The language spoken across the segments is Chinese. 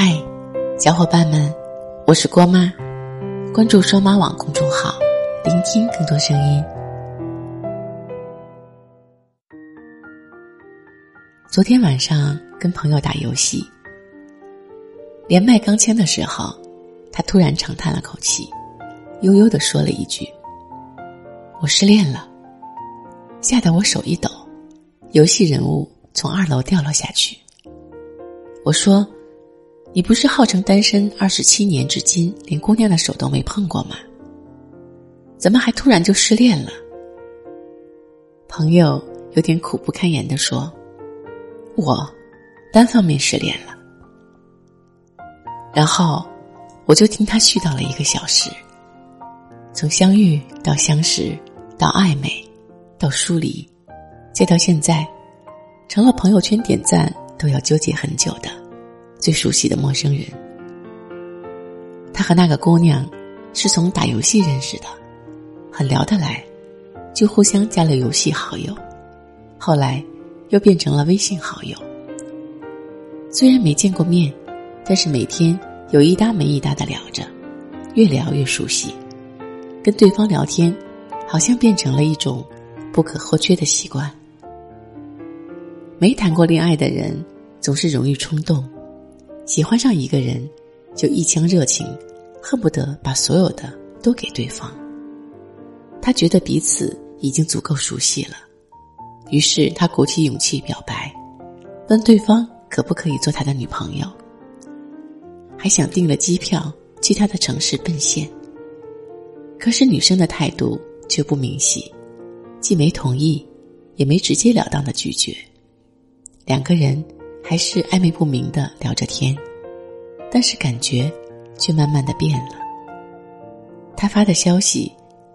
嗨，小伙伴们，我是郭妈，关注双妈网公众号，聆听更多声音。昨天晚上跟朋友打游戏，连麦刚签的时候，他突然长叹了口气，悠悠的说了一句：“我失恋了。”吓得我手一抖，游戏人物从二楼掉了下去。我说。你不是号称单身二十七年，至今连姑娘的手都没碰过吗？怎么还突然就失恋了？朋友有点苦不堪言的说：“我单方面失恋了。”然后我就听他絮叨了一个小时，从相遇到相识，到暧昧，到疏离，再到现在，成了朋友圈点赞都要纠结很久的。最熟悉的陌生人，他和那个姑娘是从打游戏认识的，很聊得来，就互相加了游戏好友，后来又变成了微信好友。虽然没见过面，但是每天有一搭没一搭的聊着，越聊越熟悉，跟对方聊天好像变成了一种不可或缺的习惯。没谈过恋爱的人总是容易冲动。喜欢上一个人，就一腔热情，恨不得把所有的都给对方。他觉得彼此已经足够熟悉了，于是他鼓起勇气表白，问对方可不可以做他的女朋友，还想订了机票去他的城市奔现。可是女生的态度却不明晰，既没同意，也没直截了当的拒绝，两个人。还是暧昧不明的聊着天，但是感觉却慢慢的变了。他发的消息，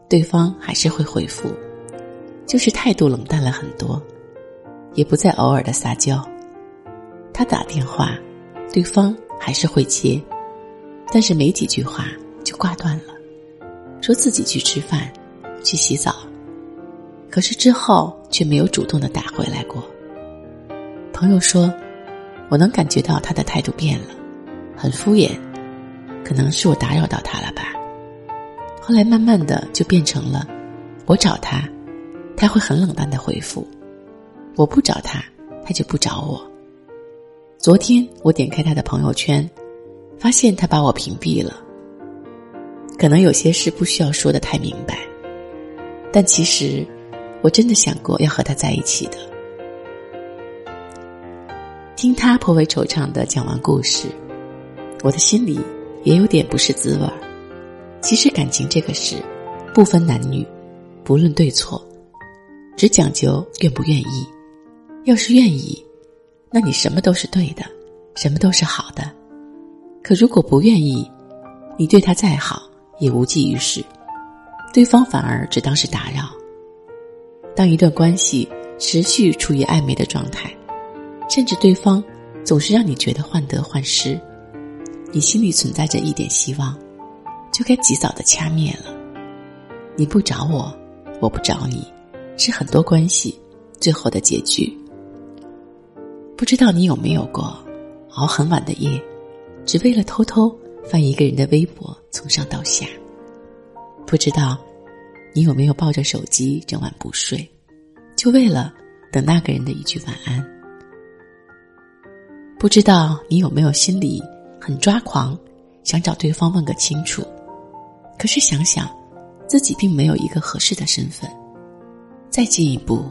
对方还是会回复，就是态度冷淡了很多，也不再偶尔的撒娇。他打电话，对方还是会接，但是没几句话就挂断了，说自己去吃饭，去洗澡，可是之后却没有主动的打回来过。朋友说。我能感觉到他的态度变了，很敷衍，可能是我打扰到他了吧。后来慢慢的就变成了，我找他，他会很冷淡的回复；我不找他，他就不找我。昨天我点开他的朋友圈，发现他把我屏蔽了。可能有些事不需要说的太明白，但其实我真的想过要和他在一起的。听他颇为惆怅的讲完故事，我的心里也有点不是滋味儿。其实感情这个事，不分男女，不论对错，只讲究愿不愿意。要是愿意，那你什么都是对的，什么都是好的。可如果不愿意，你对他再好也无济于事，对方反而只当是打扰。当一段关系持续处于暧昧的状态。甚至对方总是让你觉得患得患失，你心里存在着一点希望，就该及早的掐灭了。你不找我，我不找你，是很多关系最后的结局。不知道你有没有过熬很晚的夜，只为了偷偷翻一个人的微博，从上到下。不知道你有没有抱着手机整晚不睡，就为了等那个人的一句晚安。不知道你有没有心里很抓狂，想找对方问个清楚，可是想想，自己并没有一个合适的身份，再进一步，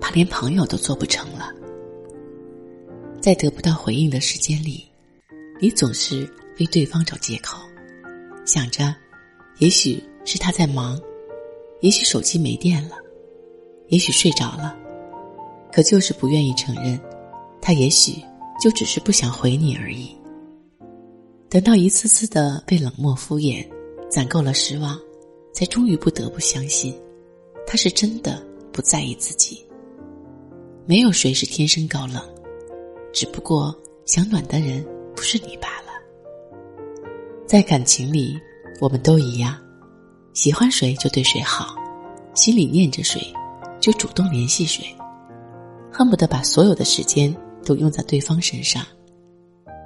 怕连朋友都做不成了。在得不到回应的时间里，你总是为对方找借口，想着，也许是他在忙，也许手机没电了，也许睡着了，可就是不愿意承认，他也许。就只是不想回你而已。等到一次次的被冷漠敷衍，攒够了失望，才终于不得不相信，他是真的不在意自己。没有谁是天生高冷，只不过想暖的人不是你罢了。在感情里，我们都一样，喜欢谁就对谁好，心里念着谁，就主动联系谁，恨不得把所有的时间。都用在对方身上，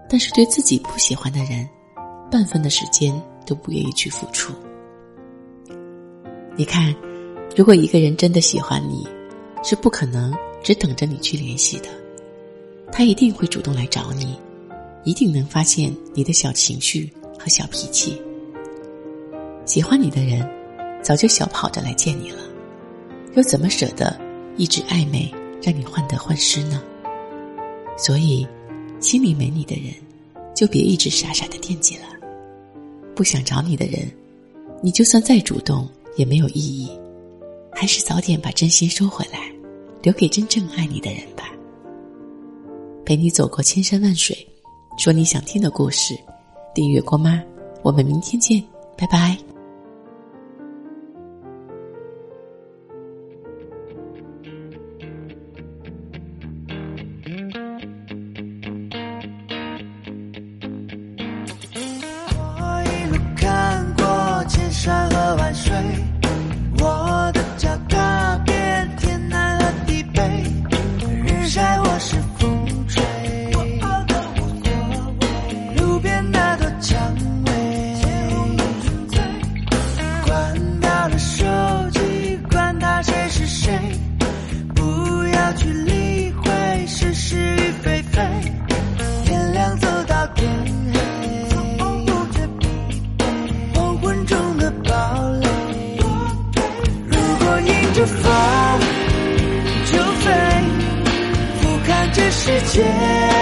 但是对自己不喜欢的人，半分的时间都不愿意去付出。你看，如果一个人真的喜欢你，是不可能只等着你去联系的，他一定会主动来找你，一定能发现你的小情绪和小脾气。喜欢你的人，早就小跑着来见你了，又怎么舍得一直暧昧，让你患得患失呢？所以，心里没你的人，就别一直傻傻的惦记了。不想找你的人，你就算再主动也没有意义，还是早点把真心收回来，留给真正爱你的人吧。陪你走过千山万水，说你想听的故事。订阅郭妈，我们明天见，拜拜。世界。